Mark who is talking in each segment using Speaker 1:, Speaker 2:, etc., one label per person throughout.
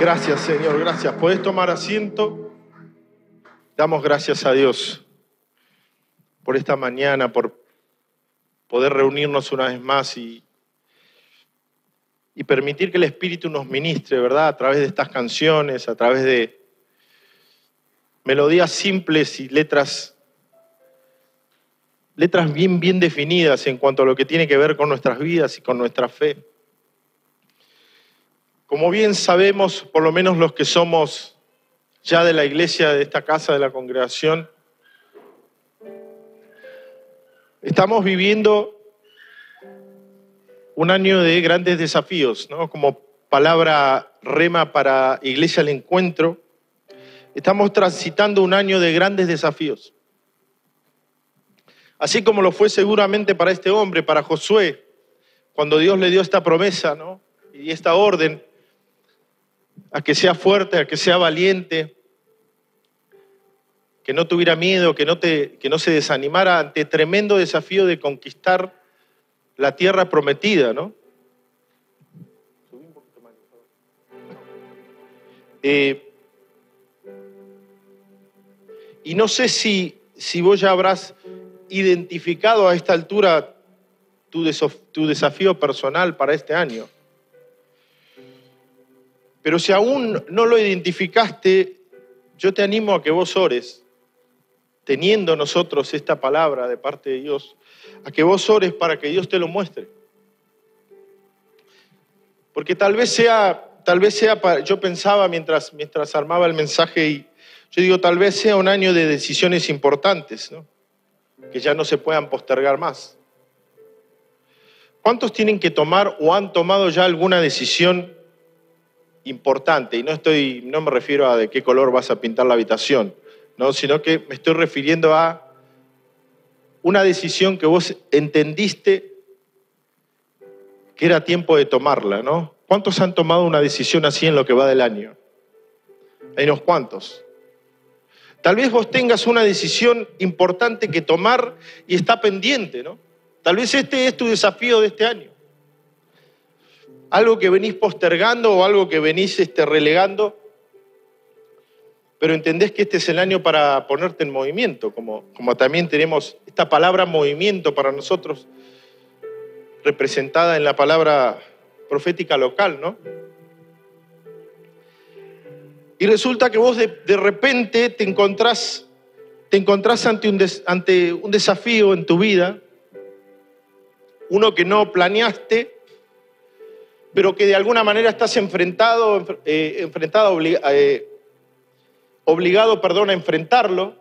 Speaker 1: Gracias, Señor, gracias. ¿Podés tomar asiento? Damos gracias a Dios por esta mañana, por poder reunirnos una vez más y, y permitir que el Espíritu nos ministre, ¿verdad? A través de estas canciones, a través de melodías simples y letras, letras bien, bien definidas en cuanto a lo que tiene que ver con nuestras vidas y con nuestra fe. Como bien sabemos, por lo menos los que somos ya de la iglesia, de esta casa, de la congregación, estamos viviendo un año de grandes desafíos, ¿no? Como palabra rema para Iglesia al Encuentro, estamos transitando un año de grandes desafíos. Así como lo fue seguramente para este hombre, para Josué, cuando Dios le dio esta promesa, ¿no? Y esta orden a que sea fuerte, a que sea valiente, que no tuviera miedo, que no, te, que no se desanimara ante tremendo desafío de conquistar la tierra prometida, ¿no? Eh, y no sé si, si vos ya habrás identificado a esta altura tu, tu desafío personal para este año. Pero si aún no lo identificaste, yo te animo a que vos ores, teniendo nosotros esta palabra de parte de Dios, a que vos ores para que Dios te lo muestre. Porque tal vez sea, tal vez sea, yo pensaba mientras, mientras armaba el mensaje y yo digo, tal vez sea un año de decisiones importantes, ¿no? que ya no se puedan postergar más. ¿Cuántos tienen que tomar o han tomado ya alguna decisión importante? Y no, estoy, no me refiero a de qué color vas a pintar la habitación, ¿no? sino que me estoy refiriendo a una decisión que vos entendiste que era tiempo de tomarla, ¿no? ¿Cuántos han tomado una decisión así en lo que va del año? Hay unos cuantos. Tal vez vos tengas una decisión importante que tomar y está pendiente, ¿no? Tal vez este es tu desafío de este año. Algo que venís postergando o algo que venís este, relegando pero entendés que este es el año para ponerte en movimiento, como, como también tenemos esta palabra movimiento para nosotros, representada en la palabra profética local, ¿no? Y resulta que vos de, repente te encontrás, te encontrás ante, un ante un desafío en tu vida, uno que no planeaste, pero que de alguna manera estás enfrentado, eh, enfrentado eh, obligado, perdón, a enfrentarlo.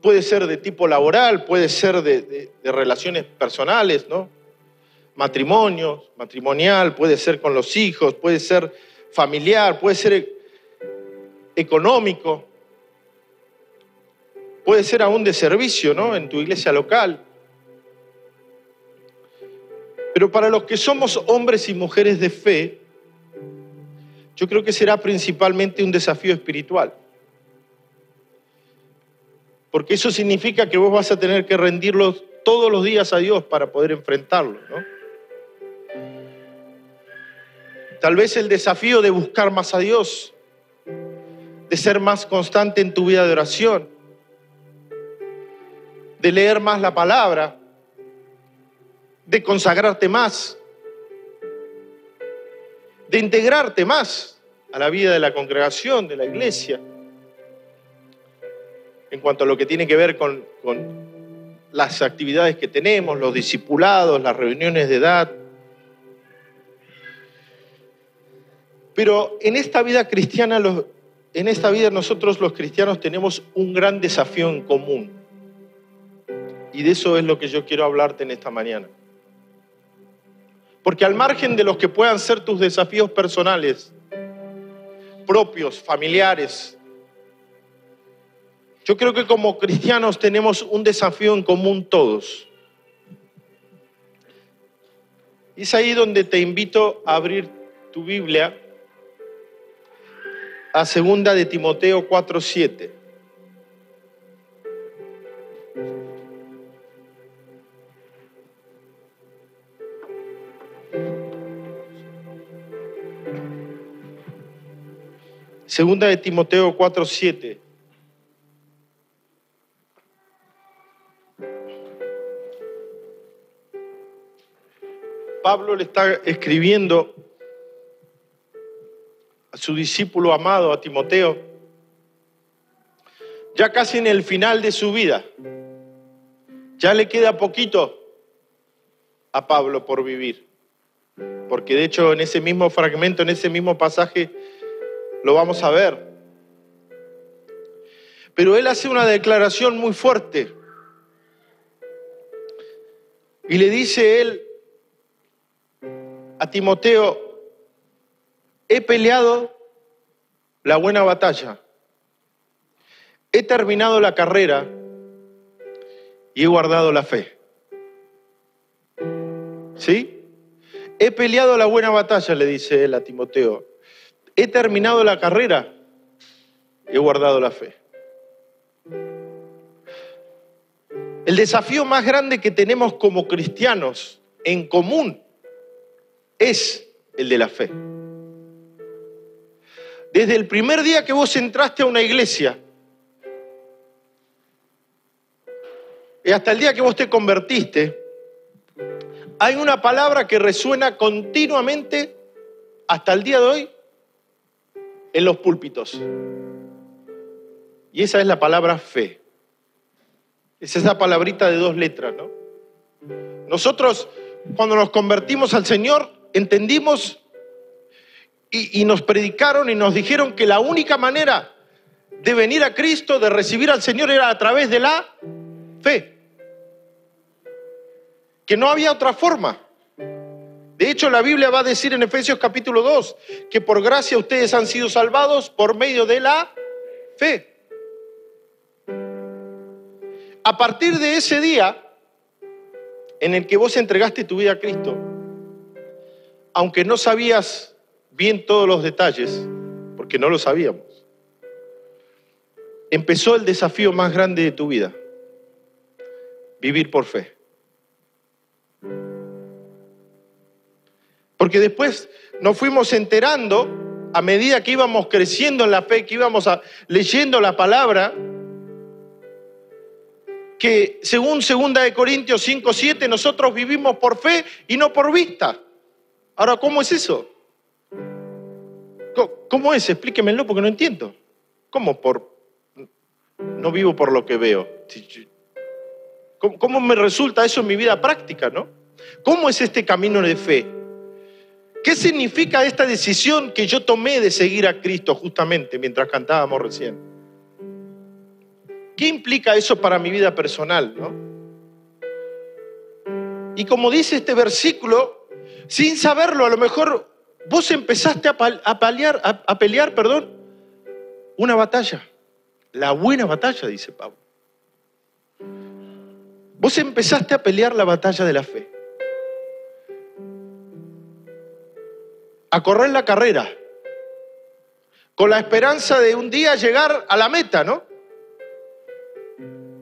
Speaker 1: Puede ser de tipo laboral, puede ser de, relaciones personales, ¿no? Matrimonios, matrimonial, puede ser con los hijos, puede ser familiar, puede ser económico, puede ser aún de servicio, ¿no? En tu iglesia local. Pero para los que somos hombres y mujeres de fe, yo creo que será principalmente un desafío espiritual. Porque eso significa que vos vas a tener que rendirlo todos los días a Dios para poder enfrentarlo, ¿no? Tal vez el desafío de buscar más a Dios, de ser más constante en tu vida de oración, de leer más la palabra, de consagrarte más, de integrarte más a la vida de la congregación, de la iglesia, en cuanto a lo que tiene que ver con, las actividades que tenemos, los discipulados, las reuniones de edad. Pero en esta vida cristiana, en esta vida nosotros los cristianos tenemos un gran desafío en común. Y de eso es lo que yo quiero hablarte en esta mañana. Porque al margen de los que puedan ser tus desafíos personales, propios, familiares, yo creo que como cristianos tenemos un desafío en común todos. Es ahí donde te invito a abrir tu Biblia a segunda de Timoteo 4:7. Segunda de Timoteo 4, 7. Pablo le está escribiendo a su discípulo amado, a Timoteo, ya casi en el final de su vida. Ya le queda poquito a Pablo por vivir. Porque de hecho en ese mismo fragmento, en ese mismo pasaje, lo vamos a ver. Pero él hace una declaración muy fuerte. Y le dice él, a Timoteo, he peleado la buena batalla, he terminado la carrera y he guardado la fe. ¿Sí? He peleado la buena batalla, le dice él a Timoteo. He terminado la carrera he guardado la fe. El desafío más grande que tenemos como cristianos en común es el de la fe. Desde el primer día que vos entraste a una iglesia y hasta el día que vos te convertiste, hay una palabra que resuena continuamente hasta el día de hoy en los púlpitos. Y esa es la palabra fe. Es esa palabrita de dos letras, ¿no? Nosotros, cuando nos convertimos al Señor, entendimos y, nos predicaron y nos dijeron que la única manera de venir a Cristo, de recibir al Señor, era a través de la fe. Que no había otra forma. De hecho, la Biblia va a decir en Efesios capítulo 2 que por gracia ustedes han sido salvados por medio de la fe. A partir de ese día en el que vos entregaste tu vida a Cristo, aunque no sabías bien todos los detalles, porque no lo sabíamos, empezó el desafío más grande de tu vida, vivir por fe. Porque después nos fuimos enterando, a medida que íbamos creciendo en la fe, que íbamos leyendo la palabra, que según 2 de Corintios 5, 7, nosotros vivimos por fe y no por vista. Ahora, ¿cómo es eso? ¿Cómo es? Explíquemelo porque no entiendo. ¿Cómo por no vivo por lo que veo? ¿Cómo me resulta eso en mi vida práctica, no? ¿Cómo es este camino de fe? ¿Qué significa esta decisión que yo tomé de seguir a Cristo justamente mientras cantábamos recién? ¿Qué implica eso para mi vida personal, no? Y como dice este versículo, sin saberlo, a lo mejor vos empezaste a, pelear, a pelear, perdón, una batalla. La buena batalla, dice Pablo. Vos empezaste a pelear la batalla de la fe. A correr la carrera. Con la esperanza de un día llegar a la meta, ¿no?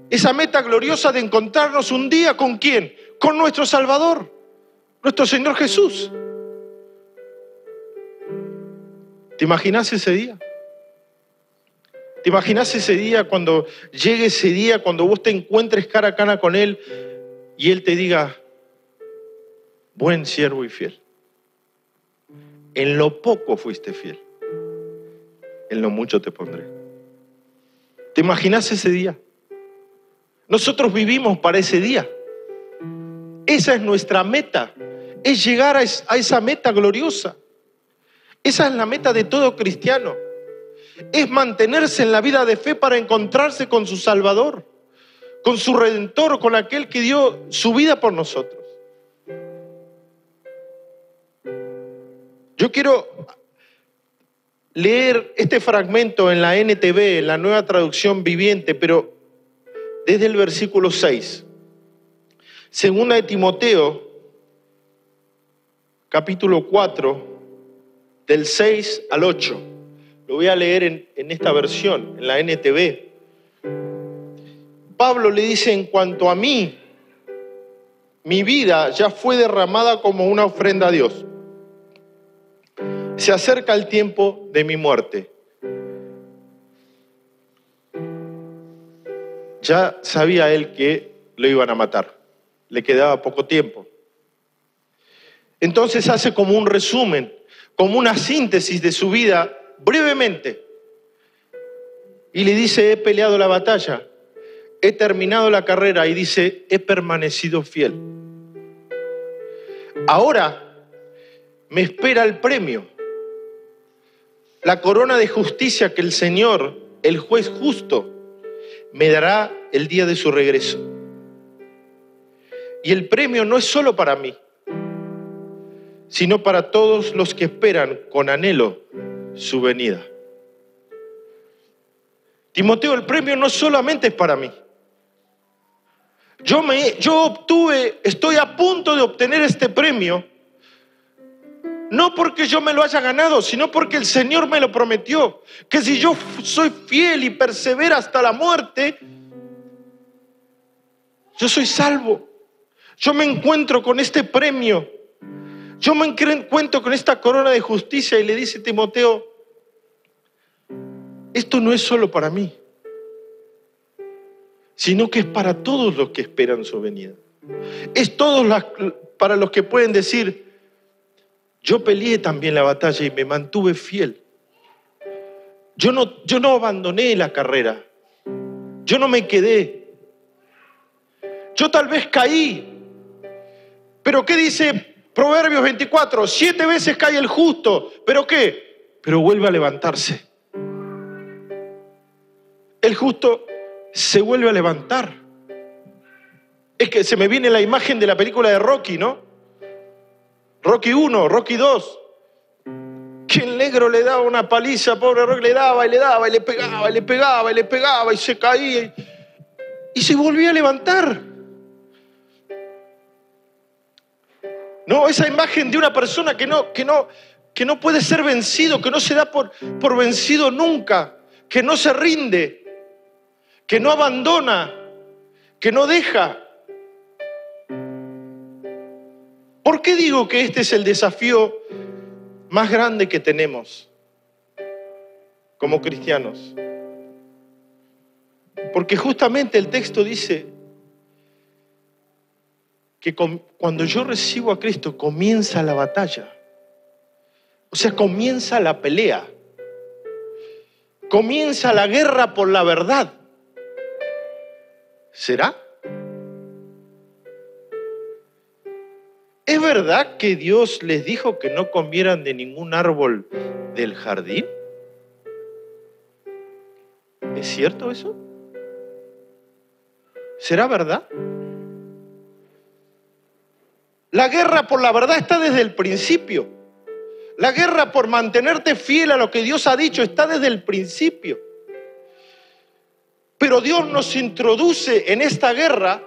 Speaker 1: Esa meta gloriosa de encontrarnos un día con quién? Con nuestro Salvador nuestro Señor Jesús. ¿Te imaginas ese día? ¿Te imaginas ese día cuando llegue ese día, cuando vos te encuentres cara a cara con Él y Él te diga, buen siervo y fiel? En lo poco fuiste fiel, en lo mucho te pondré. ¿Te imaginas ese día? Nosotros vivimos para ese día. Esa es nuestra meta es llegar a esa meta gloriosa. Esa es la meta de todo cristiano. Es mantenerse en la vida de fe para encontrarse con su Salvador, con su Redentor, con aquel que dio su vida por nosotros. Yo quiero leer este fragmento en la NTV, en la nueva traducción viviente, pero desde el versículo 6. Segunda de Timoteo capítulo 4, del 6 al 8. Lo voy a leer en, en esta versión, en la NTV. Pablo le dice, en cuanto a mí, mi vida ya fue derramada como una ofrenda a Dios se acerca el tiempo de mi muerte. Ya sabía él que lo iban a matar, le quedaba poco tiempo. Entonces hace como un resumen, como una síntesis de su vida brevemente. Y le dice, he peleado la batalla, he terminado la carrera y dice, he permanecido fiel. Ahora me espera el premio la corona de justicia que el Señor, el juez justo, me dará el día de su regreso. Y el premio no es solo para mí, sino para todos los que esperan con anhelo su venida. Timoteo, el premio no solamente es para mí. Yo, me, yo obtuve, estoy a punto de obtener este premio, no porque yo me lo haya ganado, sino porque el Señor me lo prometió, que si yo soy fiel y persevera hasta la muerte, yo soy salvo. Yo me encuentro con este premio. Yo me encuentro con esta corona de justicia y le dice Timoteo, esto no es solo para mí, sino que es para todos los que esperan su venida. Es todos para los que pueden decir, yo peleé también la batalla y me mantuve fiel. Yo no, yo no abandoné la carrera. Yo no me quedé. Yo tal vez caí. Pero ¿qué dice Proverbios 24? Siete veces cae el justo. ¿Pero qué? Pero vuelve a levantarse el justo se vuelve a levantar. Es que se me viene la imagen de la película de Rocky, ¿no? Rocky 1, Rocky 2. Que el negro le daba una paliza, pobre Rocky, le daba y le daba y le pegaba y le pegaba y le pegaba y se caía y, se volvía a levantar. No, esa imagen de una persona que no, que no, que no puede ser vencido, que no se da por, por vencido nunca, que no se rinde, que no abandona, que no deja. ¿Por qué digo que este es el desafío más grande que tenemos como cristianos? Porque justamente el texto dice que cuando yo recibo a Cristo comienza la batalla. O sea, comienza la pelea. Comienza la guerra por la verdad. ¿Será? ¿Es verdad que Dios les dijo que no comieran de ningún árbol del jardín? ¿Es cierto eso? ¿Será verdad? La guerra por la verdad está desde el principio. La guerra por mantenerte fiel a lo que Dios ha dicho está desde el principio. Pero Dios nos introduce en esta guerra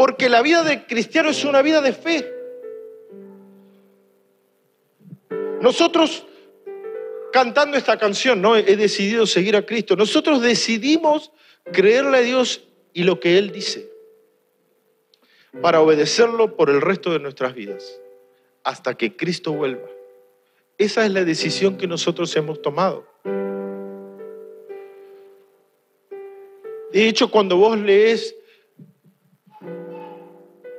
Speaker 1: porque la vida de cristiano es una vida de fe. Nosotros, cantando esta canción, ¿no? He decidido seguir a Cristo. Nosotros decidimos creerle a Dios y lo que Él dice para obedecerlo por el resto de nuestras vidas, hasta que Cristo vuelva. Esa es la decisión que nosotros hemos tomado. De hecho, cuando vos lees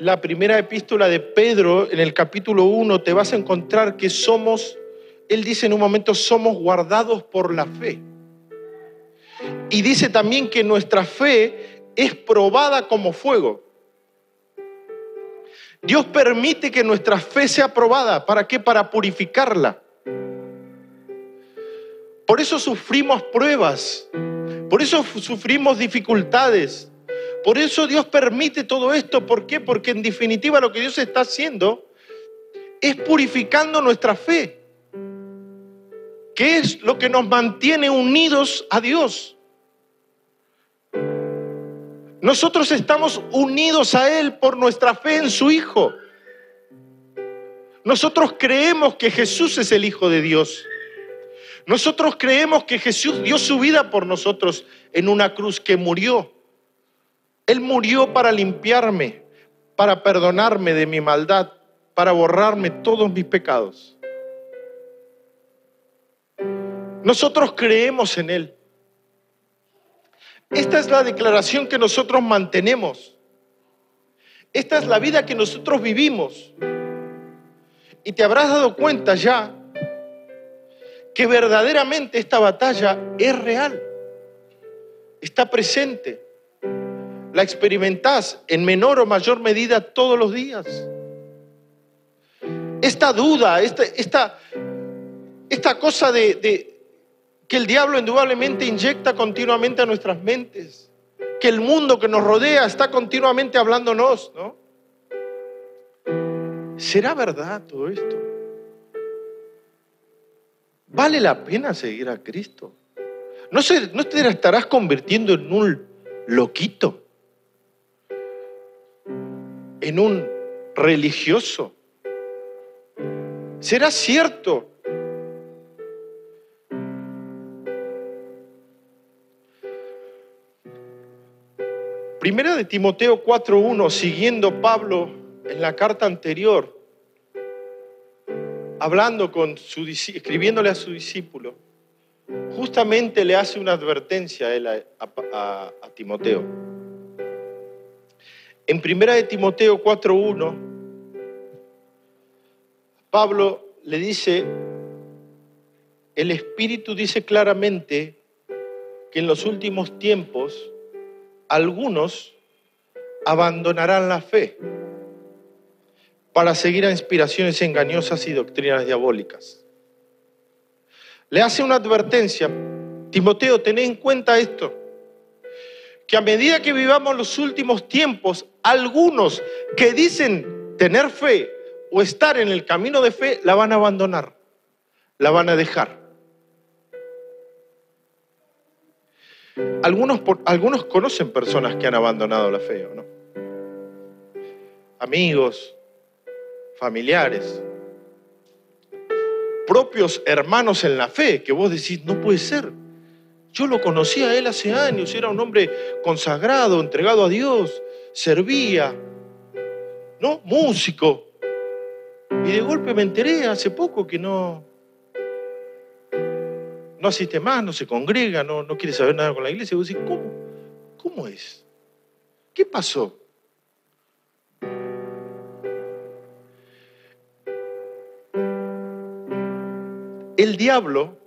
Speaker 1: la primera epístola de Pedro en el capítulo 1, te vas a encontrar que somos, él dice en un momento, somos guardados por la fe. Y dice también que nuestra fe es probada como fuego. Dios permite que nuestra fe sea probada. ¿Para qué? Para purificarla. Por eso sufrimos pruebas. Por eso sufrimos dificultades. Por eso Dios permite todo esto. ¿Por qué? Porque en definitiva lo que Dios está haciendo es purificando nuestra fe. ¿Qué es lo que nos mantiene unidos a Dios? Nosotros estamos unidos a Él por nuestra fe en su Hijo. Nosotros creemos que Jesús es el Hijo de Dios. Nosotros creemos que Jesús dio su vida por nosotros en una cruz que murió. Él murió para limpiarme, para perdonarme de mi maldad, para borrarme todos mis pecados. Nosotros creemos en Él. Esta es la declaración que nosotros mantenemos. Esta es la vida que nosotros vivimos. Y te habrás dado cuenta ya que verdaderamente esta batalla es real, está presente, la experimentás en menor o mayor medida todos los días. Esta duda, esta, esta, esta cosa de, de que el diablo indudablemente inyecta continuamente a nuestras mentes, que el mundo que nos rodea está continuamente hablándonos, ¿no? ¿Será verdad todo esto? ¿Vale la pena seguir a Cristo? ¿No, se, no te estarás convirtiendo en un loquito? ¿En un religioso? ¿Será cierto? Primera de Timoteo 4.1, siguiendo Pablo en la carta anterior, hablando con su escribiéndole a su discípulo, justamente le hace una advertencia a, él, a, a Timoteo. En primera de Timoteo 4.1, Pablo le dice, el Espíritu dice claramente que en los últimos tiempos algunos abandonarán la fe para seguir a inspiraciones engañosas y doctrinas diabólicas. Le hace una advertencia, Timoteo, ten en cuenta esto, que a medida que vivamos los últimos tiempos, algunos que dicen tener fe o estar en el camino de fe, la van a abandonar, la van a dejar. Algunos, algunos conocen personas que han abandonado la fe, ¿o no? Amigos, familiares, propios hermanos en la fe, que vos decís, no puede ser. Yo lo conocía a él hace años, era un hombre consagrado, entregado a Dios, servía, ¿no? Músico. Y de golpe me enteré hace poco que no, no asiste más, no se congrega, no, no quiere saber nada con la iglesia. Y vos decís, ¿cómo? ¿Cómo es? ¿Qué pasó? El diablo,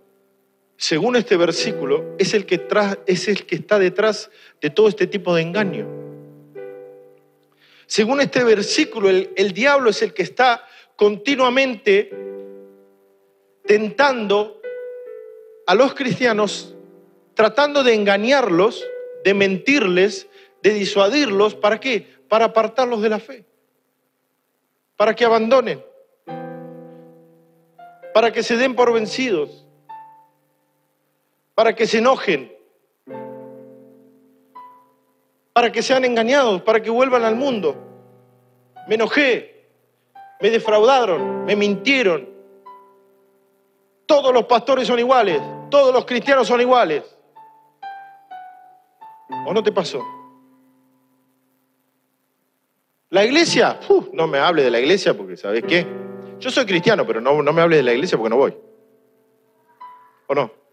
Speaker 1: según este versículo, es el que, es el que está detrás de todo este tipo de engaño. Según este versículo, el, el diablo es el que está continuamente tentando a los cristianos, tratando de engañarlos, de mentirles, de disuadirlos. ¿Para qué? Para apartarlos de la fe. Para que abandonen para que se den por vencidos, para que se enojen, para que sean engañados, para que vuelvan al mundo. Me enojé, me defraudaron, me mintieron. Todos los pastores son iguales, todos los cristianos son iguales. ¿O no te pasó? La iglesia, no me hable de la iglesia porque ¿sabes qué? Yo soy cristiano, pero no, no me hable de la iglesia porque no voy. ¿O no?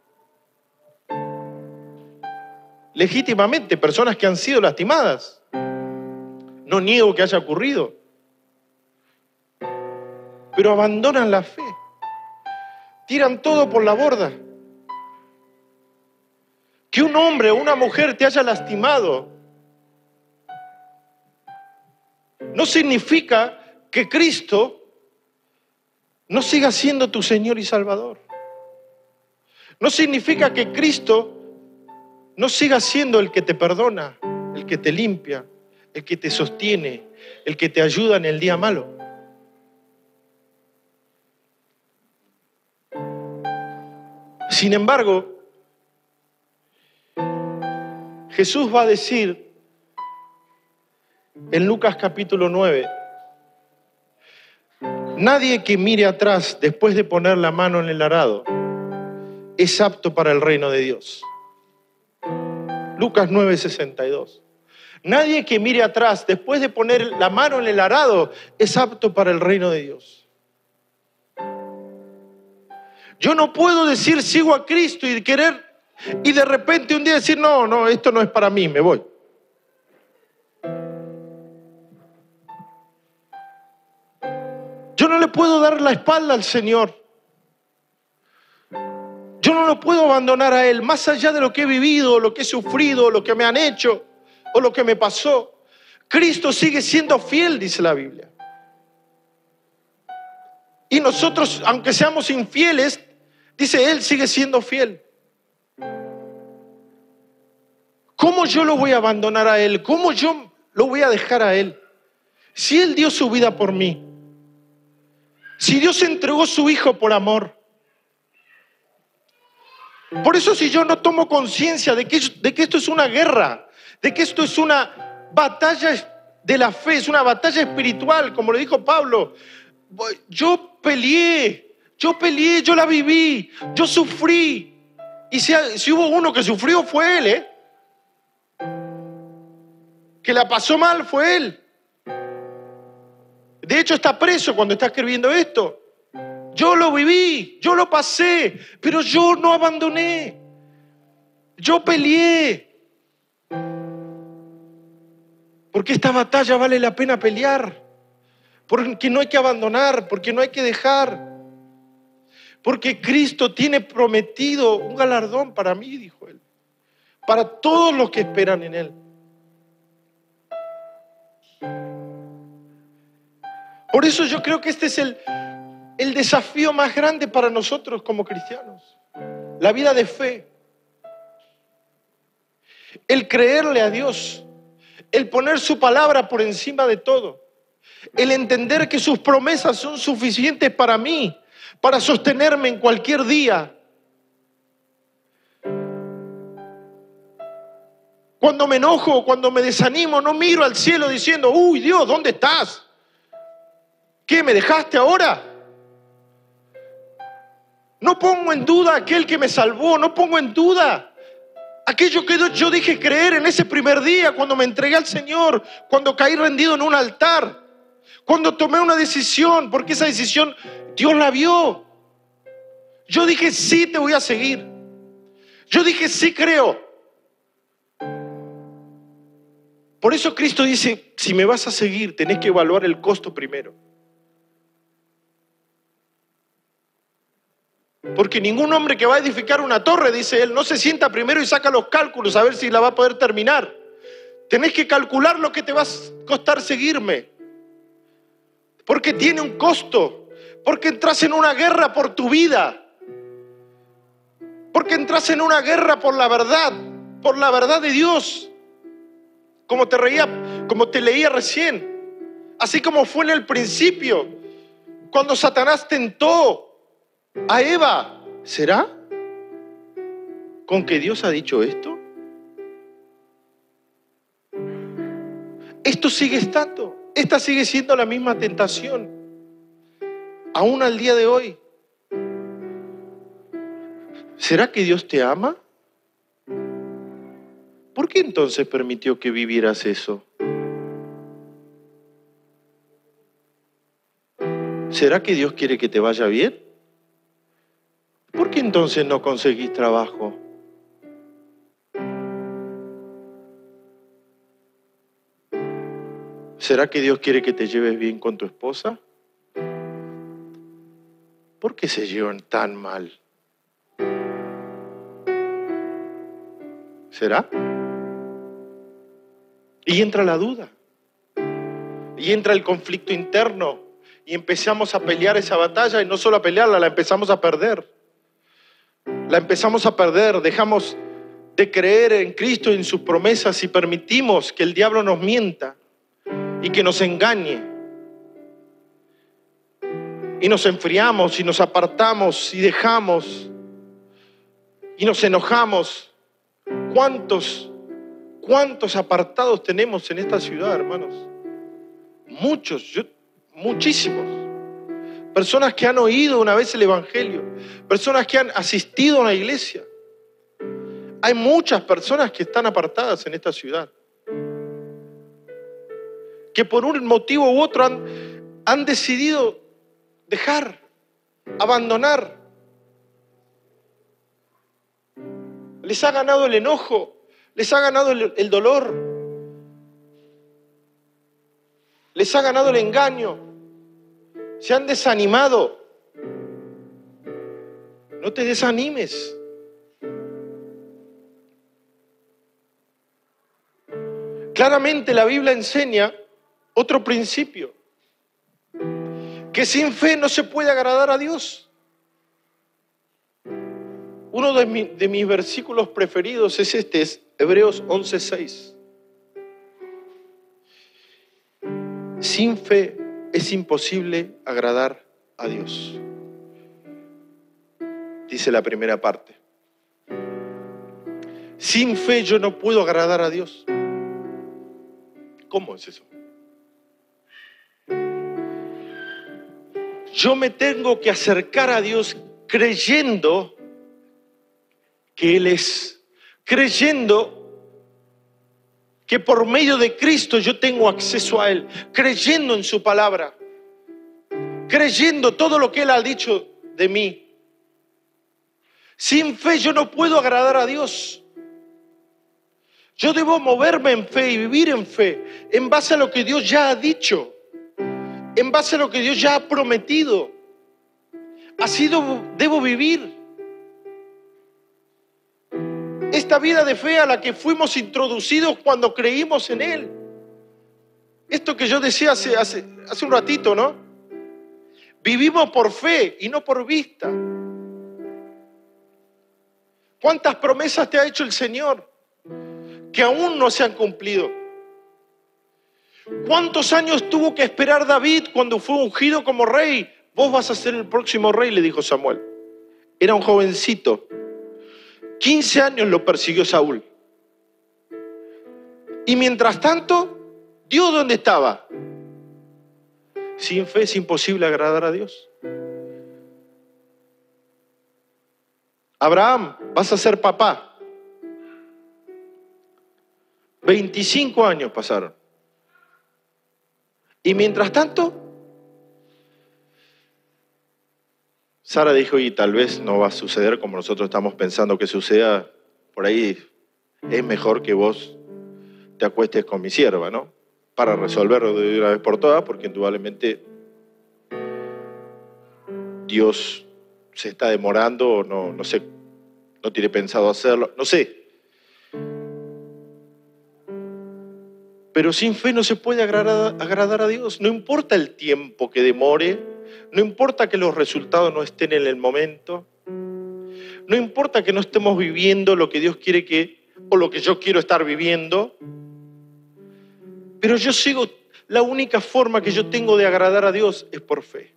Speaker 1: Legítimamente, personas que han sido lastimadas. No niego que haya ocurrido. Pero abandonan la fe. Tiran todo por la borda. Que un hombre o una mujer te haya lastimado no significa que Cristo no siga siendo tu Señor y Salvador. No significa que Cristo no siga siendo el que te perdona, el que te limpia, el que te sostiene, el que te ayuda en el día malo. Sin embargo, Jesús va a decir en Lucas capítulo 9, Nadie que mire atrás después de poner la mano en el arado es apto para el reino de Dios. Lucas 9:62. Nadie que mire atrás después de poner la mano en el arado es apto para el reino de Dios. Yo no puedo decir sigo a Cristo y querer Y de repente un día decir, no, no, esto no es para mí, me voy. Yo no le puedo dar la espalda al Señor. Yo no lo puedo abandonar a Él, más allá de lo que he vivido, lo que he sufrido, lo que me han hecho o lo que me pasó. Cristo sigue siendo fiel, dice la Biblia. Y nosotros, aunque seamos infieles, dice Él sigue siendo fiel. ¿Cómo yo lo voy a abandonar a Él? ¿Cómo yo lo voy a dejar a Él? Si Él dio su vida por mí, si Dios entregó su Hijo por amor, por eso si yo no tomo conciencia de que, de que esto es una guerra, de que esto es una batalla de la fe, es una batalla espiritual, como lo dijo Pablo, yo peleé, yo peleé, yo la viví, yo sufrí. Y si, si hubo uno que sufrió fue él, ¿eh? Que la pasó mal fue él. De hecho está preso cuando está escribiendo esto. Yo lo viví, yo lo pasé, pero yo no abandoné. Yo peleé. Porque esta batalla vale la pena pelear. Porque no hay que abandonar, porque no hay que dejar. Porque Cristo tiene prometido un galardón para mí, dijo él. Para todos los que esperan en él. Por eso yo creo que este es el, el desafío más grande para nosotros como cristianos. La vida de fe. El creerle a Dios. El poner su palabra por encima de todo. El entender que sus promesas son suficientes para mí, para sostenerme en cualquier día. Cuando me enojo, cuando me desanimo, no miro al cielo diciendo, uy Dios, ¿dónde estás? ¿Qué me dejaste ahora? No pongo en duda aquel que me salvó, no pongo en duda aquello que yo dije creer en ese primer día cuando me entregué al Señor, cuando caí rendido en un altar, cuando tomé una decisión, porque esa decisión Dios la vio. Yo dije, sí, te voy a seguir. Yo dije, sí, creo. Por eso Cristo dice, si me vas a seguir, tenés que evaluar el costo primero. Porque ningún hombre que va a edificar una torre, dice él, no se sienta primero y saca los cálculos a ver si la va a poder terminar. Tenés que calcular lo que te va a costar seguirme. Porque tiene un costo. Porque entras en una guerra por tu vida. Porque entras en una guerra por la verdad, por la verdad de Dios. Como te reía, como te leía recién. Así como fue en el principio, cuando Satanás tentó a Eva. ¿Será? ¿Con que Dios ha dicho esto? Esto sigue estando. Esta sigue siendo la misma tentación. Aún al día de hoy. ¿Será que Dios te ama? ¿Por qué entonces permitió que vivieras eso? ¿Será que Dios quiere que te vaya bien? ¿Por qué entonces no conseguís trabajo? ¿Será que Dios quiere que te lleves bien con tu esposa? ¿Por qué se llevan tan mal? ¿Será? Y entra la duda. Y entra el conflicto interno. Y empezamos a pelear esa batalla y no solo a pelearla, la empezamos a perder la empezamos a perder, dejamos de creer en Cristo y en sus promesas y permitimos que el diablo nos mienta y que nos engañe. Y nos enfriamos y nos apartamos y dejamos y nos enojamos. ¿Cuántos, cuántos apartados tenemos en esta ciudad, hermanos? Muchos, yo, muchísimos. Personas que han oído una vez el Evangelio. Personas que han asistido a una iglesia. Hay muchas personas que están apartadas en esta ciudad. Que por un motivo u otro han, decidido dejar, abandonar. les ha ganado el enojo, les ha ganado el dolor, les ha ganado el engaño, se han desanimado. No te desanimes. Claramente la Biblia enseña otro principio, que sin fe no se puede agradar a Dios. Uno de, mis versículos preferidos es este, es Hebreos 11:6. Sin fe es imposible agradar a Dios. Dice la primera parte. Sin fe yo no puedo agradar a Dios. ¿Cómo es eso? Yo me tengo que acercar a Dios creyendo que Él es, creyendo que por medio de Cristo yo tengo acceso a Él, creyendo en su palabra, creyendo todo lo que Él ha dicho de mí. Sin fe yo no puedo agradar a Dios. Yo debo moverme en fe y vivir en fe, en base a lo que Dios ya ha dicho, en base a lo que Dios ya ha prometido. Así debo vivir. Esta vida de fe a la que fuimos introducidos cuando creímos en Él. Esto que yo decía hace, hace, hace un ratito, ¿no? Vivimos por fe y no por vista. ¿Cuántas promesas te ha hecho el Señor que aún no se han cumplido? ¿Cuántos años tuvo que esperar David cuando fue ungido como rey? Vos vas a ser el próximo rey, le dijo Samuel. Era un jovencito 15 años lo persiguió Saúl. Y mientras tanto, Dios dónde estaba? Sin fe es imposible agradar a Dios. Abraham, vas a ser papá. 25 años pasaron. Y mientras tanto, Sara dijo, y tal vez no va a suceder como nosotros estamos pensando que suceda, por ahí es mejor que vos te acuestes con mi sierva, ¿no? Para resolverlo de una vez por todas, porque indudablemente Dios se está demorando o no, no sé, no tiene pensado hacerlo, no sé. Pero sin fe no se puede agradar, agradar a Dios, no importa el tiempo que demore, no importa que los resultados no estén en el momento. No importa que no estemos viviendo lo que Dios quiere que, o lo que yo quiero estar viviendo. Pero yo sigo, la única forma que yo tengo de agradar a Dios es por fe.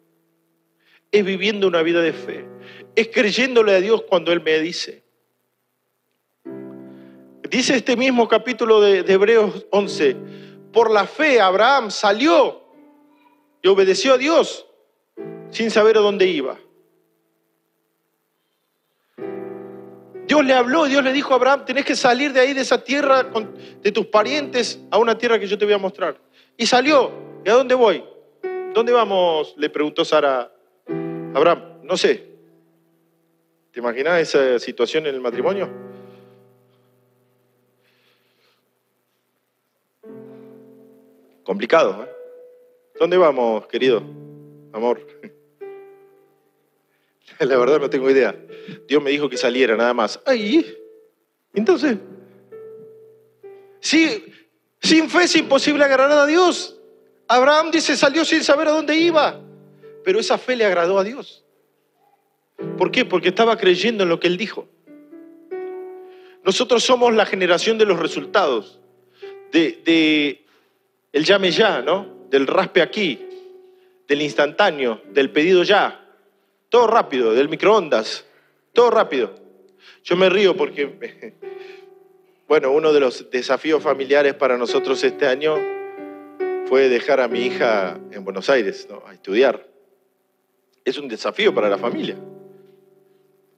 Speaker 1: Es viviendo una vida de fe. Es creyéndole a Dios cuando Él me dice. Dice este mismo capítulo de, Hebreos 11, por la fe Abraham salió y obedeció a Dios sin saber a dónde iba. Dios le habló, Dios le dijo a Abraham, tenés que salir de ahí, de esa tierra, de tus parientes, a una tierra que yo te voy a mostrar. Y salió. ¿Y a dónde voy? ¿Dónde vamos? Le preguntó Sara Abraham. No sé. ¿Te imaginas esa situación en el matrimonio? Complicado. ¿eh? ¿Dónde vamos, querido? Amor. La verdad no tengo idea. Dios me dijo que saliera nada más. Ay, entonces, sí, sin fe es imposible agradar a Dios. Abraham dice, salió sin saber a dónde iba, pero esa fe le agradó a Dios. ¿Por qué? Porque estaba creyendo en lo que él dijo. Nosotros somos la generación de los resultados, de, de el llame ya, ¿no? Del raspe aquí, del instantáneo, del pedido ya. Todo rápido, del microondas, todo rápido. Yo me río porque, bueno, uno de los desafíos familiares para nosotros este año fue dejar a mi hija en Buenos Aires a estudiar. Es un desafío para la familia.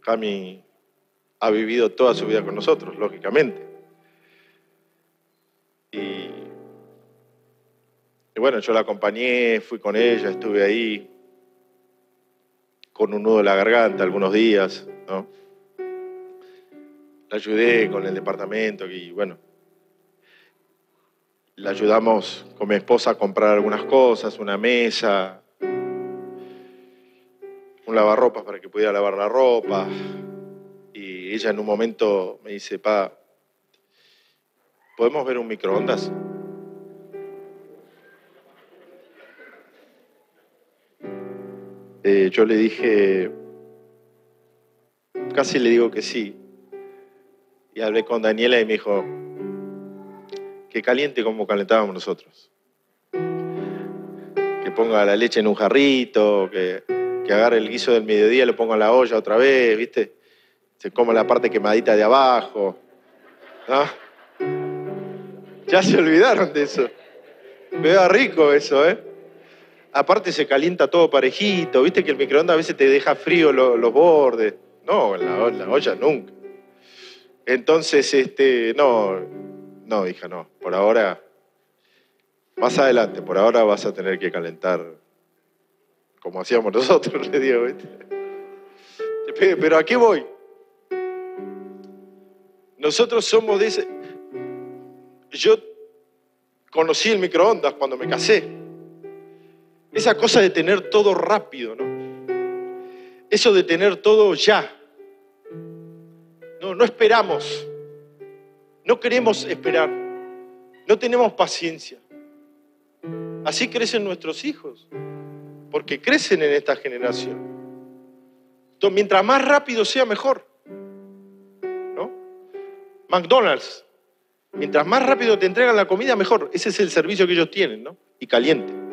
Speaker 1: Jami ha vivido toda su vida con nosotros, lógicamente. Y, y bueno, yo la acompañé, fui con ella, estuve ahí con un nudo en la garganta algunos días, ¿no? la ayudé con el departamento y bueno, le ayudamos con mi esposa a comprar algunas cosas, una mesa, un lavarropas para que pudiera lavar la ropa. Y ella en un momento me dice, pa, ¿podemos ver un microondas? Eh, yo le dije, casi le digo que sí. Y hablé con Daniela y me dijo, que caliente como calentábamos nosotros. Que ponga la leche en un jarrito, que, que agarre el guiso del mediodía lo ponga en la olla otra vez, ¿viste? Se coma la parte quemadita de abajo. Ya se olvidaron de eso. Da rico eso, ¿eh? Aparte se calienta todo parejito, viste que el microondas a veces te deja frío los bordes. No, la, olla nunca. Entonces, este, no, no, hija, no. Por ahora, más adelante, por ahora vas a tener que calentar como hacíamos nosotros, le digo, ¿viste? Pero ¿a qué voy? Nosotros somos de ese... Yo conocí el microondas cuando me casé. Esa cosa de tener todo rápido, ¿no? Eso de tener todo ya. No, no esperamos. No queremos esperar. No tenemos paciencia. Así crecen nuestros hijos, porque crecen en esta generación. Entonces, mientras más rápido sea, mejor. ¿No? McDonald's, mientras más rápido te entregan la comida, mejor. Ese es el servicio que ellos tienen, ¿no? Y caliente.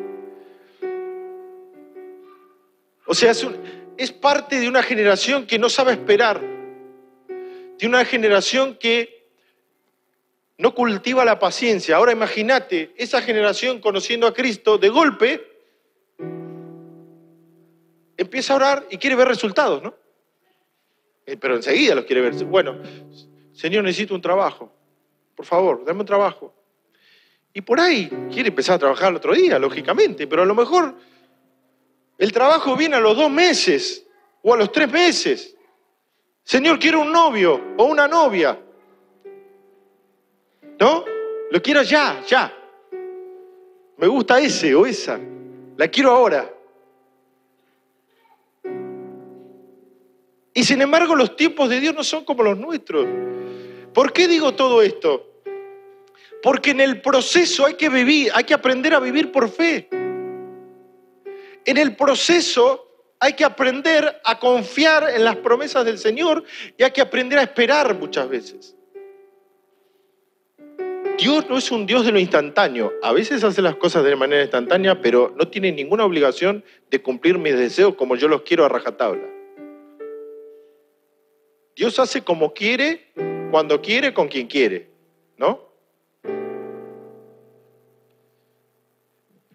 Speaker 1: O sea, es, parte de una generación que no sabe esperar, de una generación que no cultiva la paciencia. Ahora imagínate esa generación conociendo a Cristo, de golpe empieza a orar y quiere ver resultados, ¿no? Eh, pero enseguida los quiere ver. Bueno, Señor, necesito un trabajo. Por favor, dame un trabajo. Y por ahí quiere empezar a trabajar el otro día, lógicamente, pero a lo mejor el trabajo viene a los dos meses o a los tres meses. Señor, quiero un novio o una novia. ¿No? Lo quiero ya, ya. Me gusta ese o esa. La quiero ahora. Y sin embargo los tiempos de Dios no son como los nuestros. ¿Por qué digo todo esto? Porque en el proceso hay que vivir, hay que aprender a vivir por fe. En el proceso hay que aprender a confiar en las promesas del Señor y hay que aprender a esperar muchas veces. Dios no es un Dios de lo instantáneo. A veces hace las cosas de manera instantánea, pero no tiene ninguna obligación de cumplir mis deseos como yo los quiero a rajatabla. Dios hace como quiere, cuando quiere, con quien quiere, ¿no?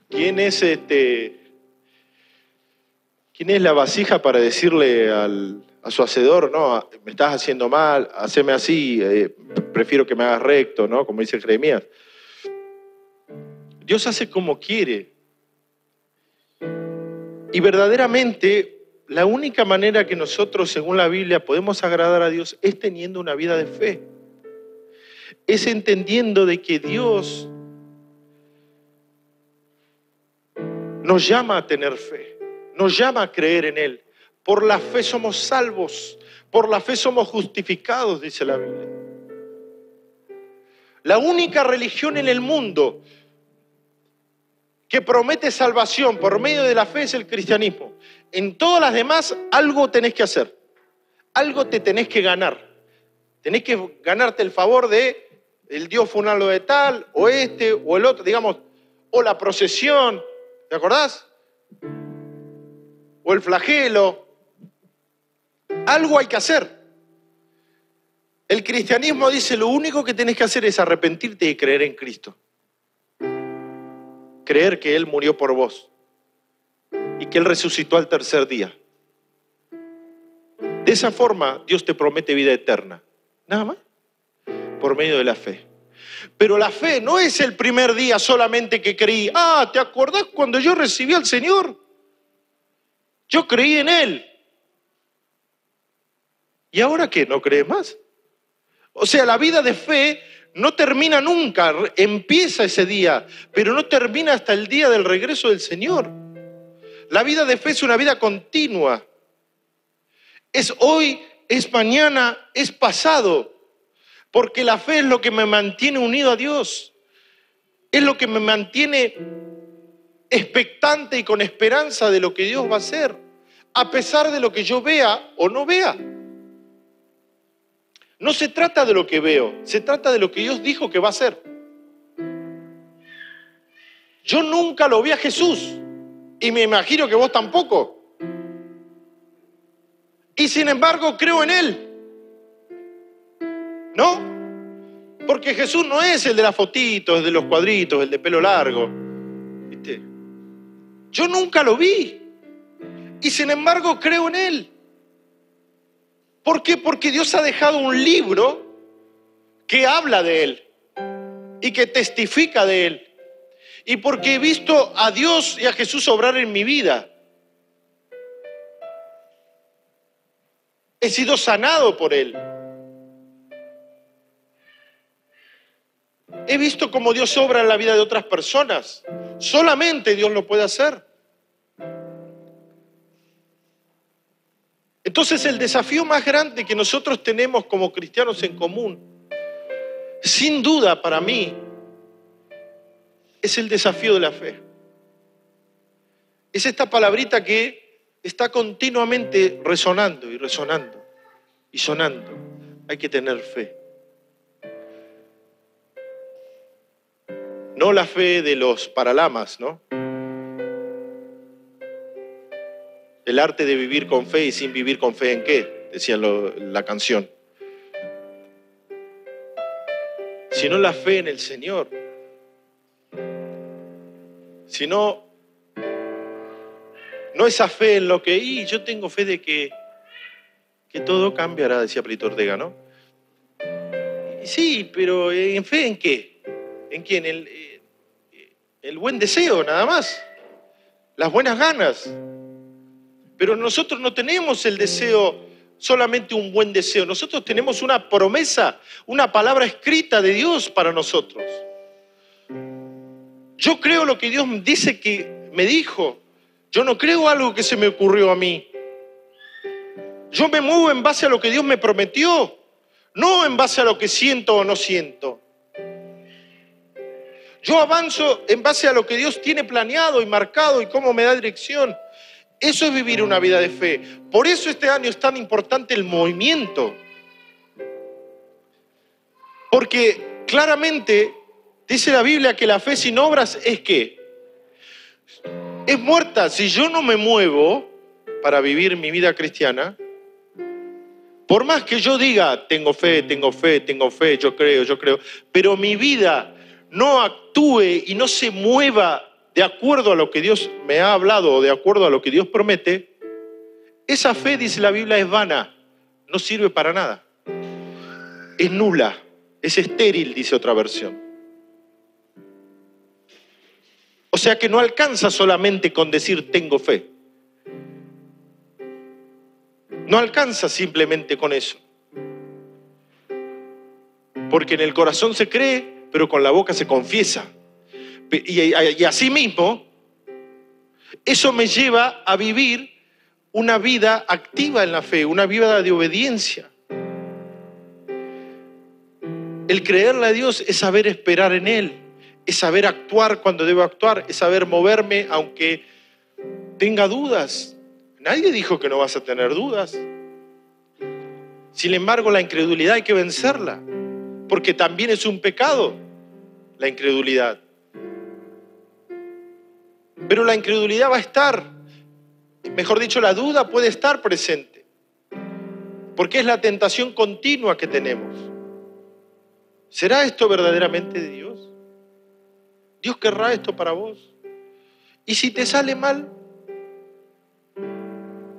Speaker 1: ¿Quién es este ¿Quién es la vasija para decirle a su hacedor, no, me estás haciendo mal, haceme así, eh, prefiero que me hagas recto, ¿no? Como dice Jeremías. Dios hace como quiere. Y verdaderamente la única manera que nosotros, según la Biblia, podemos agradar a Dios es teniendo una vida de fe. Es entendiendo de que Dios nos llama a tener fe nos llama a creer en Él. Por la fe somos salvos, por la fe somos justificados, dice la Biblia. La única religión en el mundo que promete salvación por medio de la fe es el cristianismo. En todas las demás algo tenés que hacer, algo te tenés que ganar. Tenés que ganarte el favor de el Dios funalo de tal, o este, o el otro, digamos, o la procesión, ¿te acordás? El flagelo. Algo hay que hacer. El cristianismo dice lo único que tenés que hacer es arrepentirte y creer en Cristo. Creer que Él murió por vos y que Él resucitó al tercer día. De esa forma Dios te promete vida eterna. Nada más. Por medio de la fe. Pero la fe no es el primer día solamente que creí. Ah, ¿te acordás cuando yo recibí al Señor? Yo creí en Él. ¿Y ahora qué? ¿No crees más? O sea, la vida de fe no termina nunca, empieza ese día, pero no termina hasta el día del regreso del Señor. La vida de fe es una vida continua. Es hoy, es mañana, es pasado. Porque la fe es lo que me mantiene unido a Dios. Es lo que me mantiene expectante y con esperanza de lo que Dios va a hacer, a pesar de lo que yo vea o no vea. No se trata de lo que veo, se trata de lo que Dios dijo que va a hacer. Yo nunca lo vi a Jesús y me imagino que vos tampoco. Y sin embargo creo en Él. ¿No? Porque Jesús no es el de las fotitos, el de los cuadritos, el de pelo largo. Yo nunca lo vi. Y sin embargo creo en Él. ¿Por qué? Porque Dios ha dejado un libro que habla de Él y que testifica de Él. Y porque he visto a Dios y a Jesús obrar en mi vida. He sido sanado por Él. He visto cómo Dios obra en la vida de otras personas. Solamente Dios lo puede hacer. Entonces el desafío más grande que nosotros tenemos como cristianos en común, sin duda para mí, es el desafío de la fe. Es esta palabrita que está continuamente resonando y resonando y sonando. Hay que tener fe. No la fe de los paralamas, ¿no? El arte de vivir con fe y sin vivir con fe en qué, decía la canción. Sino la fe en el Señor. Sino, no esa fe en lo que, y yo tengo fe de que, que todo cambiará, decía Plito Ortega, ¿no? Sí, pero ¿en fe en qué? ¿En quién? Eh, el buen deseo, nada más. Las buenas ganas. Pero nosotros no tenemos el deseo, solamente un buen deseo. Nosotros tenemos una promesa, una palabra escrita de Dios para nosotros. Yo creo lo que Dios dice que me dijo. Yo no creo algo que se me ocurrió a mí. Yo me muevo en base a lo que Dios me prometió, no en base a lo que siento o no siento. Yo avanzo en base a lo que Dios tiene planeado y marcado y cómo me da dirección. Eso es vivir una vida de fe. Por eso este año es tan importante el movimiento. Porque claramente dice la Biblia que la fe sin obras es que es muerta. Si yo no me muevo para vivir mi vida cristiana, por más que yo diga, tengo fe, tengo fe, tengo fe, yo creo, yo creo, pero mi vida no actúe y no se mueva de acuerdo a lo que Dios me ha hablado o de acuerdo a lo que Dios promete, esa fe, dice la Biblia, es vana, no sirve para nada. Es nula, es estéril, dice otra versión. O sea que no alcanza solamente con decir tengo fe. No alcanza simplemente con eso. Porque en el corazón se cree, pero con la boca se confiesa. Y, así mismo, eso me lleva a vivir una vida activa en la fe, una vida de obediencia. El creerle a Dios es saber esperar en Él, es saber actuar cuando debo actuar, es saber moverme aunque tenga dudas. Nadie dijo que no vas a tener dudas. Sin embargo, la incredulidad hay que vencerla, porque también es un pecado la incredulidad. Pero la incredulidad va a estar, mejor dicho, la duda puede estar presente, porque es la tentación continua que tenemos. ¿Será esto verdaderamente de Dios? ¿Dios querrá esto para vos? ¿Y si te sale mal?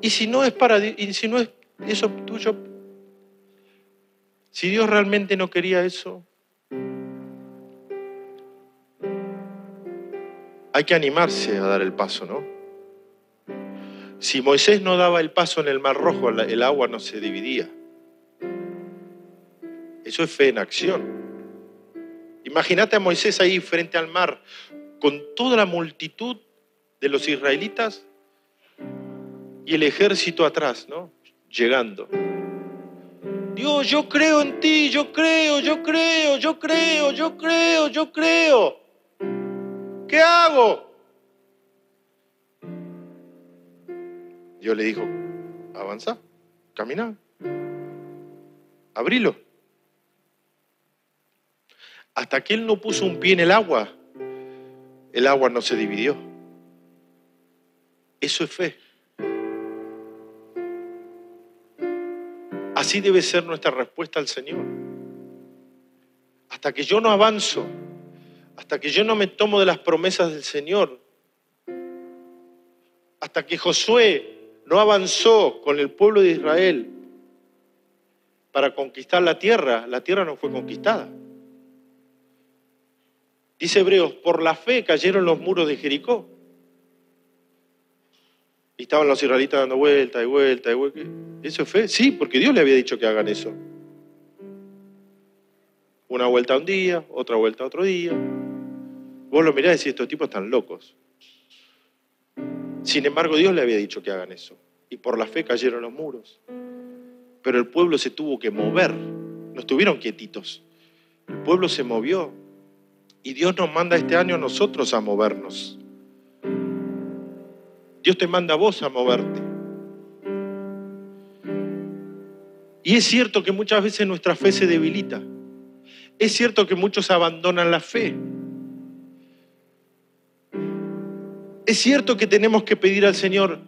Speaker 1: ¿Y si no es para y si no es eso tuyo? Si Dios realmente no quería eso, hay que animarse a dar el paso, ¿no? Si Moisés no daba el paso en el Mar Rojo, el agua no se dividía. Eso es fe en acción. Imagínate a Moisés ahí frente al mar, con toda la multitud de los israelitas y el ejército atrás, ¿no? Llegando. Dios, yo creo en ti, yo creo, yo creo, yo creo, yo creo, yo creo. ¿Qué hago? Dios le dijo, avanza, camina, abrilo. Hasta que él no puso un pie en el agua, el agua no se dividió. Eso es fe. Así debe ser nuestra respuesta al Señor. Hasta que yo no avanzo, hasta que yo no me tomo de las promesas del Señor, hasta que Josué no avanzó con el pueblo de Israel para conquistar la tierra, la tierra no fue conquistada. Dice Hebreos, por la fe cayeron los muros de Jericó. Y estaban los israelitas dando vuelta y vuelta y vuelta. ¿Eso es fe? Sí, porque Dios le había dicho que hagan eso. Una vuelta un día, otra vuelta otro día. Vos lo mirás y decís, estos tipos están locos. Sin embargo, Dios le había dicho que hagan eso. Y por la fe cayeron los muros. Pero el pueblo se tuvo que mover. No estuvieron quietitos. El pueblo se movió. Y Dios nos manda este año a nosotros a movernos. Dios te manda a vos a moverte. Y es cierto que muchas veces nuestra fe se debilita. Es cierto que muchos abandonan la fe. Es cierto que tenemos que pedir al Señor,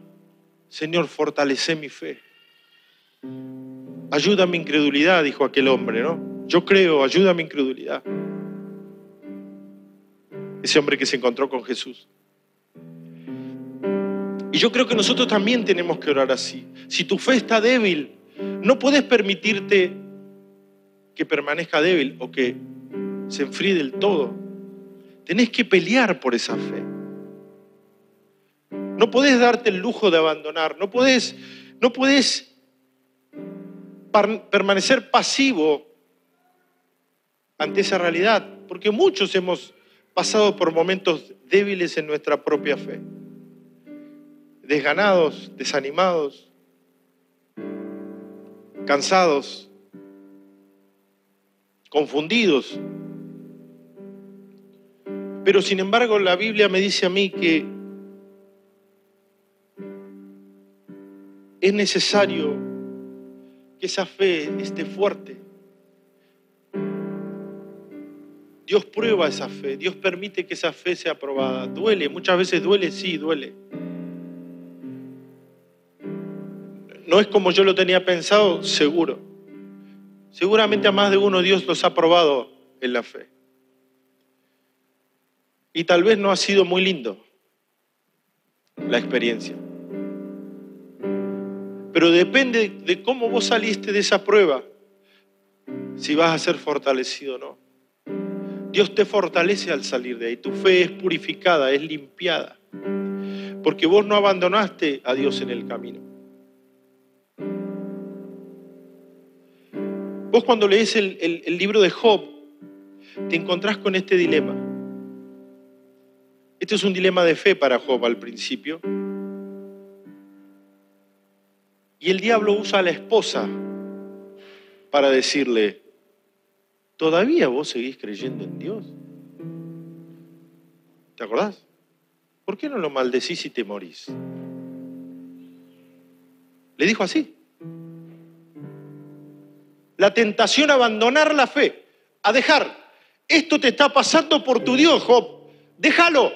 Speaker 1: Señor, fortalece mi fe. Ayuda mi incredulidad, dijo aquel hombre, ¿no? Yo creo, ayuda mi incredulidad. Ese hombre que se encontró con Jesús. Yo creo que nosotros también tenemos que orar así. Si tu fe está débil, no puedes permitirte que permanezca débil o que se enfríe del todo. Tenés que pelear por esa fe. No podés darte el lujo de abandonar, no podés, no podés permanecer pasivo ante esa realidad, porque muchos hemos pasado por momentos débiles en nuestra propia fe desganados, desanimados, cansados, confundidos. Pero sin embargo la Biblia me dice a mí que es necesario que esa fe esté fuerte. Dios prueba esa fe, Dios permite que esa fe sea probada. Duele, muchas veces duele, sí, duele. No es como yo lo tenía pensado, seguro. Seguramente a más de uno Dios los ha probado en la fe. Y tal vez no ha sido muy lindo la experiencia. Pero depende de cómo vos saliste de esa prueba, si vas a ser fortalecido o no. Dios te fortalece al salir de ahí. Tu fe es purificada, es limpiada. Porque vos no abandonaste a Dios en el camino. Vos cuando lees el, el libro de Job, te encontrás con este dilema. Este es un dilema de fe para Job al principio. Y el diablo usa a la esposa para decirle, ¿todavía vos seguís creyendo en Dios? ¿Te acordás? ¿Por qué no lo maldecís y te morís? Le dijo así la tentación a abandonar la fe, a dejar. Esto te está pasando por tu Dios, Job. Déjalo.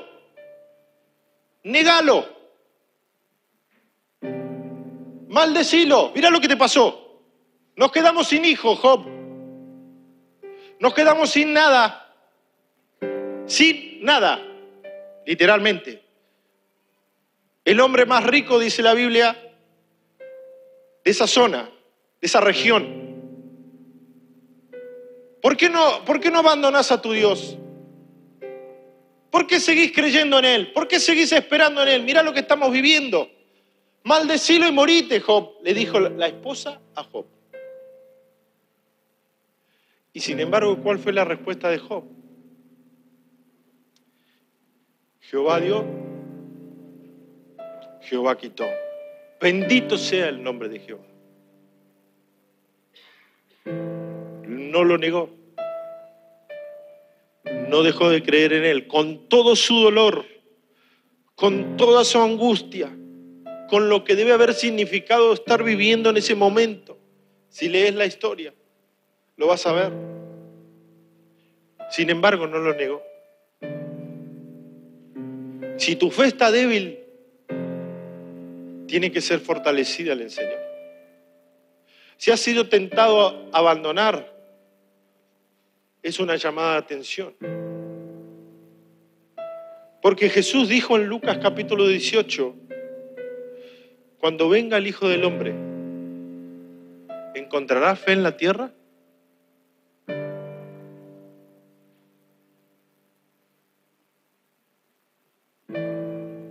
Speaker 1: Negalo. Maldecilo. Mira lo que te pasó. Nos quedamos sin hijos, Job. Nos quedamos sin nada. Sin nada. Literalmente. El hombre más rico, dice la Biblia, de esa zona, de esa región, ¿Por qué no, por qué no abandonás a tu Dios? ¿Por qué seguís creyendo en Él? ¿Por qué seguís esperando en Él? Mira lo que estamos viviendo. Maldecilo y morite, Job, le dijo la esposa a Job. Y sin embargo, ¿cuál fue la respuesta de Job? Jehová dio, Jehová quitó. Bendito sea el nombre de Jehová. No lo negó. No dejó de creer en Él. Con todo su dolor, con toda su angustia, con lo que debe haber significado estar viviendo en ese momento. Si lees la historia, lo vas a ver. Sin embargo, no lo negó. Si tu fe está débil, tiene que ser fortalecida el Señor. Si has sido tentado a abandonar, es una llamada de atención. Porque Jesús dijo en Lucas capítulo 18, cuando venga el Hijo del Hombre, ¿encontrará fe en la tierra?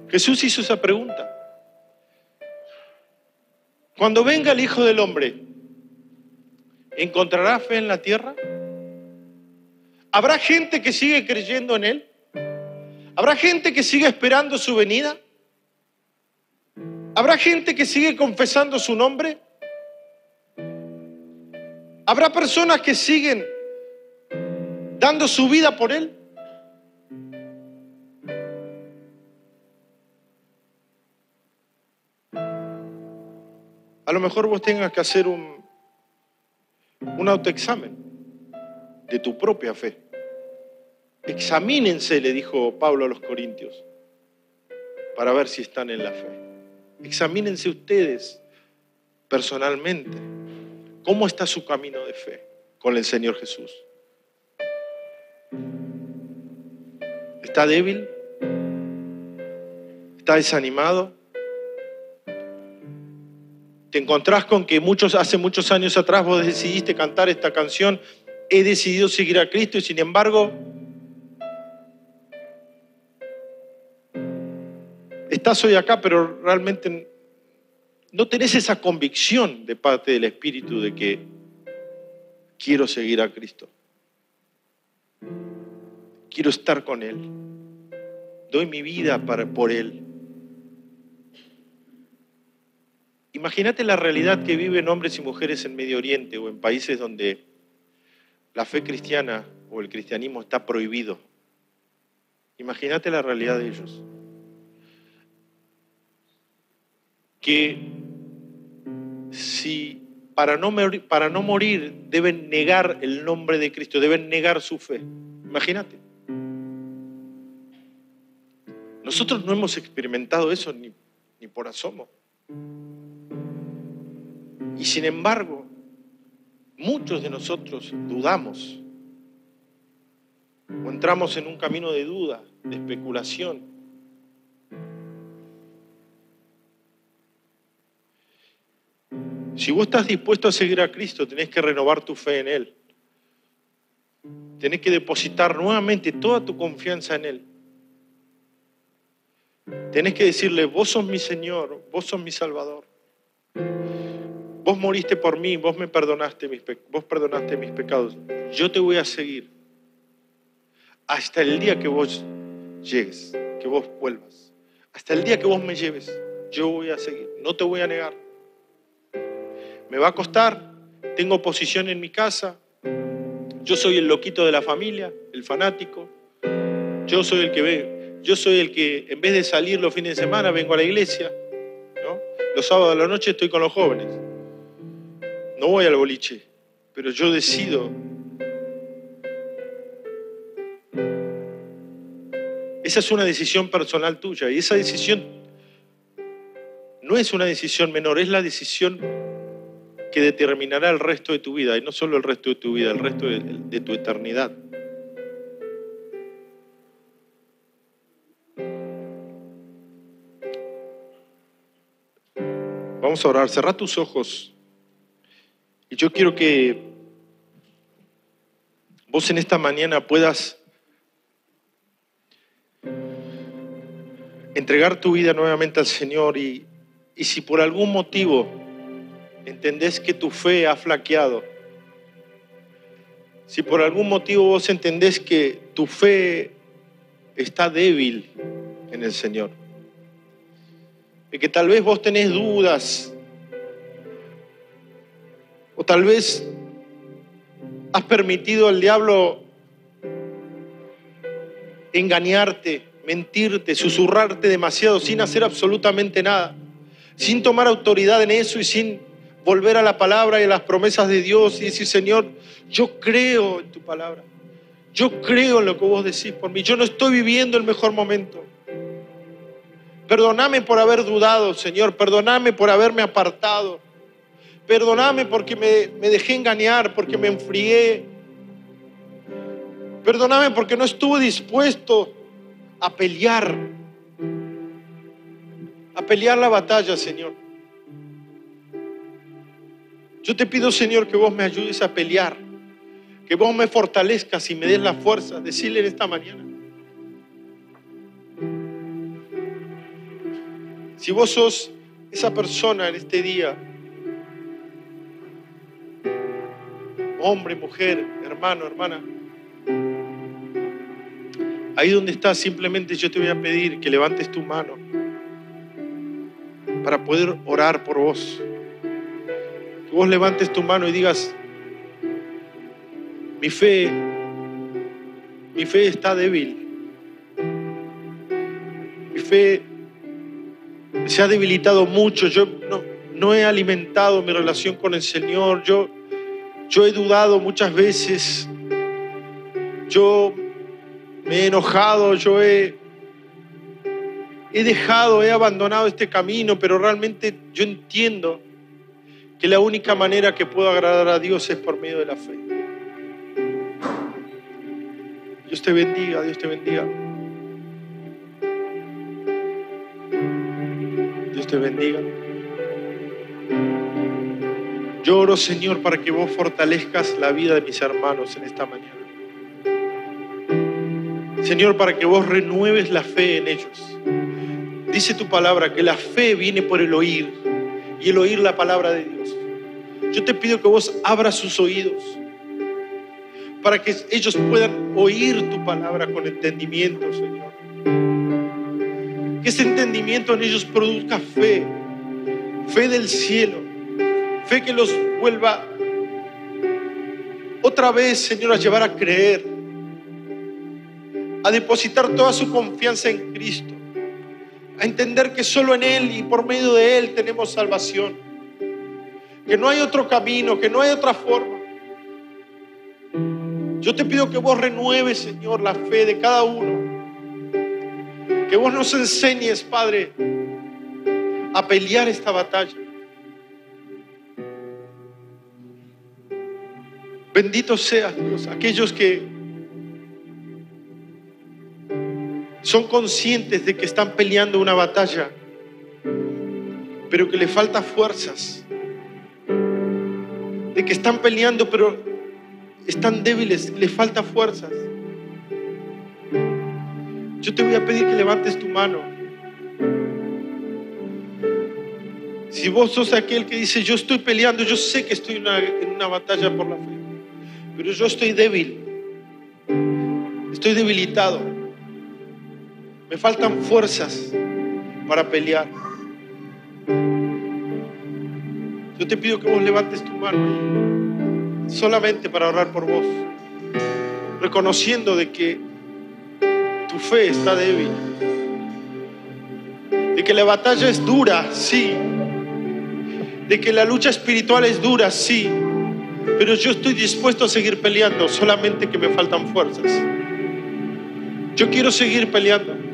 Speaker 1: Jesús hizo esa pregunta. Cuando venga el Hijo del Hombre, ¿encontrará fe en la tierra? ¿Habrá gente que sigue creyendo en Él? ¿Habrá gente que sigue esperando su venida? ¿Habrá gente que sigue confesando su nombre? ¿Habrá personas que siguen dando su vida por Él? A lo mejor vos tengas que hacer un, un autoexamen de tu propia fe. Examínense, le dijo Pablo a los Corintios, para ver si están en la fe. Examínense ustedes personalmente. ¿Cómo está su camino de fe con el Señor Jesús? ¿Está débil? ¿Está desanimado? te encontrás con que muchos, hace muchos años atrás vos decidiste cantar esta canción, he decidido seguir a Cristo y sin embargo estás hoy acá, pero realmente no tenés esa convicción de parte del Espíritu de que quiero seguir a Cristo. Quiero estar con Él. Doy mi vida para, por Él. Imagínate la realidad que viven hombres y mujeres en Medio Oriente o en países donde la fe cristiana o el cristianismo está prohibido. Imagínate la realidad de ellos. Que si para no, morir, para no morir deben negar el nombre de Cristo, deben negar su fe. Imagínate. Nosotros no hemos experimentado eso ni, ni por asomo. Y sin embargo, muchos de nosotros dudamos o entramos en un camino de duda, de especulación. Si vos estás dispuesto a seguir a Cristo, tenés que renovar tu fe en Él. Tenés que depositar nuevamente toda tu confianza en Él. Tenés que decirle, vos sos mi Señor, vos sos mi Salvador. Vos moriste por mí, vos me perdonaste mis, vos perdonaste mis pecados. Yo te voy a seguir hasta el día que vos llegues, que vos vuelvas. Hasta el día que vos me lleves, yo voy a seguir. No te voy a negar. Me va a costar, tengo posición en mi casa. Yo soy el loquito de la familia, el fanático. Yo soy el que ve, yo soy el que en vez de salir los fines de semana vengo a la iglesia. ¿no? Los sábados de la noche estoy con los jóvenes no voy al boliche, pero yo decido. Esa es una decisión personal tuya y esa decisión no es una decisión menor, es la decisión que determinará el resto de tu vida, y no solo el resto de tu vida, el resto de, tu eternidad. Vamos a orar, cerrá tus ojos. Y yo quiero que vos en esta mañana puedas entregar tu vida nuevamente al Señor y, y si por algún motivo entendés que tu fe ha flaqueado, Si por algún motivo vos entendés que tu fe está débil en el Señor, y que tal vez vos tenés dudas, o tal vez has permitido al diablo engañarte, mentirte, susurrarte demasiado sin hacer absolutamente nada, sin tomar autoridad en eso y sin volver a la palabra y a las promesas de Dios y decir, Señor, yo creo en tu palabra. Yo creo en lo que vos decís por mí. Yo no estoy viviendo el mejor momento. Perdóname por haber dudado, Señor. Perdóname por haberme apartado. Perdóname porque me, dejé engañar, porque me enfrié. Perdóname porque no estuve dispuesto a pelear. A pelear la batalla, Señor. Yo te pido, Señor, que vos me ayudes a pelear, que vos me fortalezcas y me des la fuerza. Decirle en esta mañana. Si vos sos esa persona en este día, hombre, mujer, hermano, hermana, ahí donde estás, simplemente yo te voy a pedir que levantes tu mano para poder orar por vos vos levantes tu mano y digas, mi fe, mi fe está débil. Mi fe se ha debilitado mucho. Yo no, no he alimentado mi relación con el Señor. Yo, yo he dudado muchas veces. Yo me he enojado. Yo he, he dejado, he abandonado este camino, pero realmente yo entiendo que la única manera que puedo agradar a Dios es por medio de la fe. Dios te bendiga, Dios te bendiga. Dios te bendiga. Yo oro, Señor, para que vos fortalezcas la vida de mis hermanos en esta mañana. Señor, para que vos renueves la fe en ellos. Dice tu palabra que la fe viene por el oír y el oír la palabra de Dios. Yo te pido que vos abras sus oídos para que ellos puedan oír tu palabra con entendimiento, Señor. Que ese entendimiento en ellos produzca fe, fe del cielo, fe que los vuelva otra vez, Señor, a llevar a creer, a depositar toda su confianza en Cristo a entender que solo en Él y por medio de Él tenemos salvación. Que no hay otro camino, que no hay otra forma. Yo te pido que vos renueves, Señor, la fe de cada uno. Que vos nos enseñes, Padre, a pelear esta batalla. Bendito seas, aquellos que son conscientes de que están peleando una batalla, pero que le falta fuerzas, de que están peleando, pero están débiles, le falta fuerzas. Yo te voy a pedir que levantes tu mano. Si vos sos aquel que dice, yo estoy peleando, yo sé que estoy en una batalla por la fe, pero yo estoy débil, estoy debilitado. Me faltan fuerzas para pelear. Yo te pido que vos levantes tu mano solamente para orar por vos, reconociendo de que tu fe está débil, de que la batalla es dura, sí, de que la lucha espiritual es dura, sí, pero yo estoy dispuesto a seguir peleando, solamente que me faltan fuerzas. Yo quiero seguir peleando.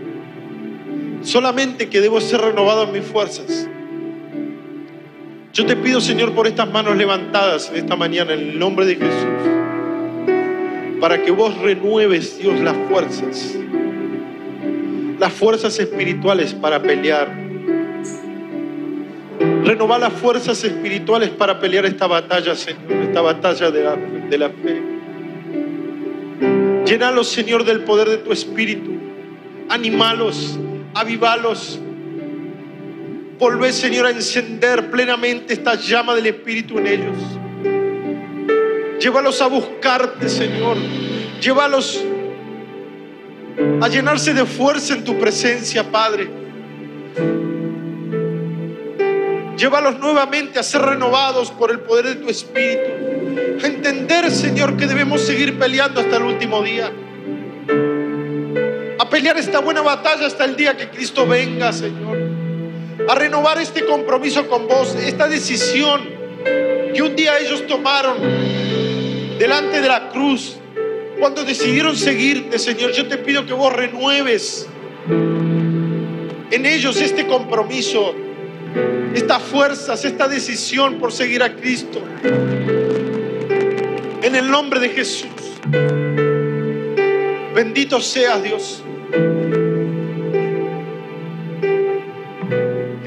Speaker 1: Solamente que debo ser renovado en mis fuerzas. Yo te pido, Señor, por estas manos levantadas en esta mañana, en el nombre de Jesús, para que vos renueves, Dios, las fuerzas, las fuerzas espirituales para pelear. Renovar las fuerzas espirituales para pelear esta batalla, Señor, esta batalla de la, de la fe. Llenalos, Señor, del poder de tu espíritu. Animalos avivalos. Volvé, Señor, a encender plenamente esta llama del Espíritu en ellos. Llévalos a buscarte, Señor. Llévalos a llenarse de fuerza en tu presencia, Padre. Llévalos nuevamente a ser renovados por el poder de tu Espíritu. A entender, Señor, que debemos seguir peleando hasta el último día. Pelear esta buena batalla hasta el día que Cristo venga, Señor. A renovar este compromiso con vos, esta decisión que un día ellos tomaron delante de la cruz cuando decidieron seguirte, Señor, yo te pido que vos renueves en ellos este compromiso, estas fuerzas, esta decisión por seguir a Cristo. En el nombre de Jesús. Bendito seas Dios.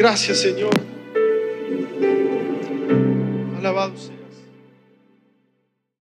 Speaker 1: Gracias Señor. Alabado sea.